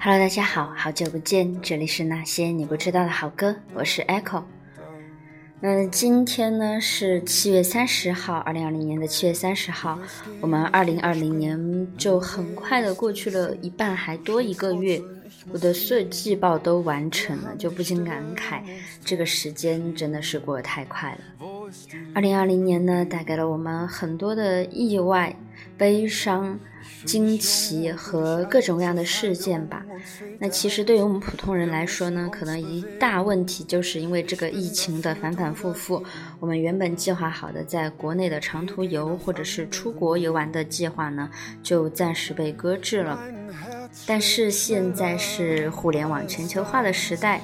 Hello，大家好，好久不见，这里是那些你不知道的好歌，我是 Echo。嗯，今天呢是七月三十号，二零二零年的七月三十号，我们二零二零年就很快的过去了一半，还多一个月，我的所有季报都完成了，就不禁感慨，这个时间真的是过得太快了。二零二零年呢，带给了我们很多的意外、悲伤。惊奇和各种各样的事件吧。那其实对于我们普通人来说呢，可能一大问题就是因为这个疫情的反反复复，我们原本计划好的在国内的长途游或者是出国游玩的计划呢，就暂时被搁置了。但是现在是互联网全球化的时代，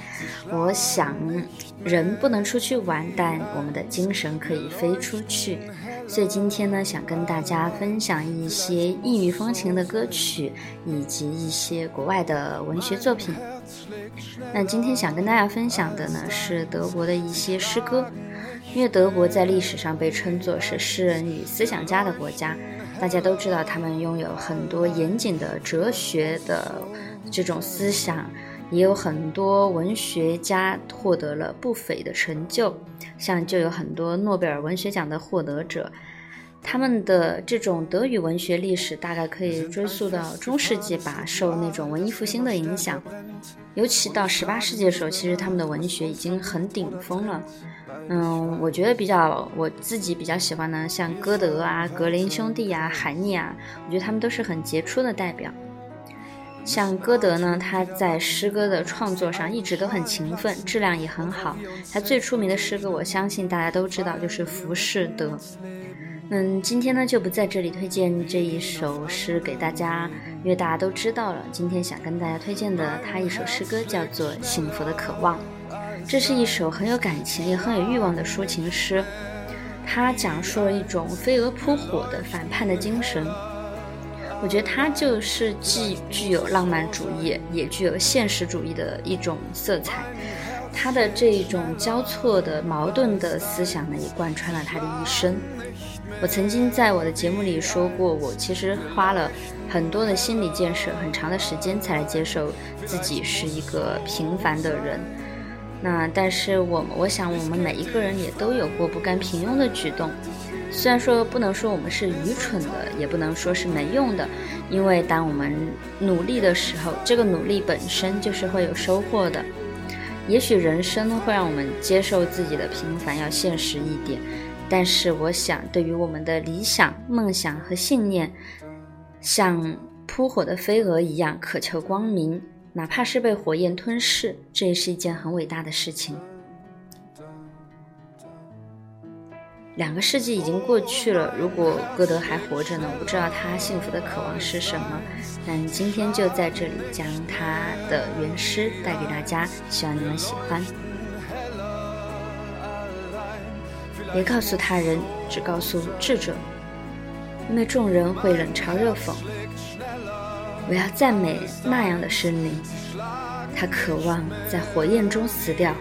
我想人不能出去玩，但我们的精神可以飞出去。所以今天呢，想跟大家分享一些异域风情的歌曲，以及一些国外的文学作品。那今天想跟大家分享的呢，是德国的一些诗歌，因为德国在历史上被称作是诗人与思想家的国家。大家都知道，他们拥有很多严谨的哲学的这种思想，也有很多文学家获得了不菲的成就，像就有很多诺贝尔文学奖的获得者。他们的这种德语文学历史大概可以追溯到中世纪吧，受那种文艺复兴的影响，尤其到十八世纪的时候，其实他们的文学已经很顶峰了。嗯，我觉得比较我自己比较喜欢的，像歌德啊、格林兄弟啊、海涅啊，我觉得他们都是很杰出的代表。像歌德呢，他在诗歌的创作上一直都很勤奋，质量也很好。他最出名的诗歌，我相信大家都知道，就是《浮士德》。嗯，今天呢就不在这里推荐这一首诗给大家，因为大家都知道了。今天想跟大家推荐的他一首诗歌叫做《幸福的渴望》，这是一首很有感情也很有欲望的抒情诗。它讲述了一种飞蛾扑火的反叛的精神。我觉得它就是既具有浪漫主义，也具有现实主义的一种色彩。他的这种交错的矛盾的思想呢，也贯穿了他的一生。我曾经在我的节目里说过，我其实花了很多的心理建设，很长的时间才来接受自己是一个平凡的人。那但是我我想我们每一个人也都有过不甘平庸的举动。虽然说不能说我们是愚蠢的，也不能说是没用的，因为当我们努力的时候，这个努力本身就是会有收获的。也许人生会让我们接受自己的平凡，要现实一点。但是，我想，对于我们的理想、梦想和信念，像扑火的飞蛾一样渴求光明，哪怕是被火焰吞噬，这也是一件很伟大的事情。两个世纪已经过去了，如果歌德还活着呢？我不知道他幸福的渴望是什么，但今天就在这里将他的原诗带给大家，希望你们喜欢。别告诉他人，只告诉智者，因为众人会冷嘲热讽。我要赞美那样的生灵，他渴望在火焰中死掉。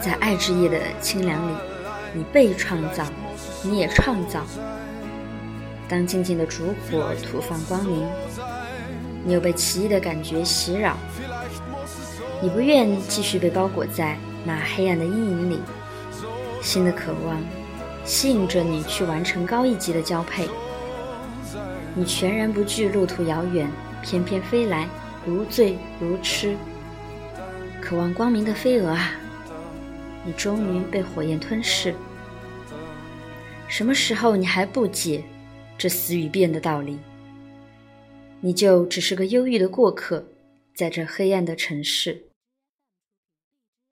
在爱之夜的清凉里，你被创造，你也创造。当静静的烛火吐放光明，你又被奇异的感觉袭扰。你不愿继续被包裹在那黑暗的阴影里，新的渴望吸引着你去完成高一级的交配。你全然不惧路途遥远，翩翩飞来，如醉如痴。渴望光明的飞蛾啊！你终于被火焰吞噬。什么时候你还不解这死与变的道理？你就只是个忧郁的过客，在这黑暗的城市。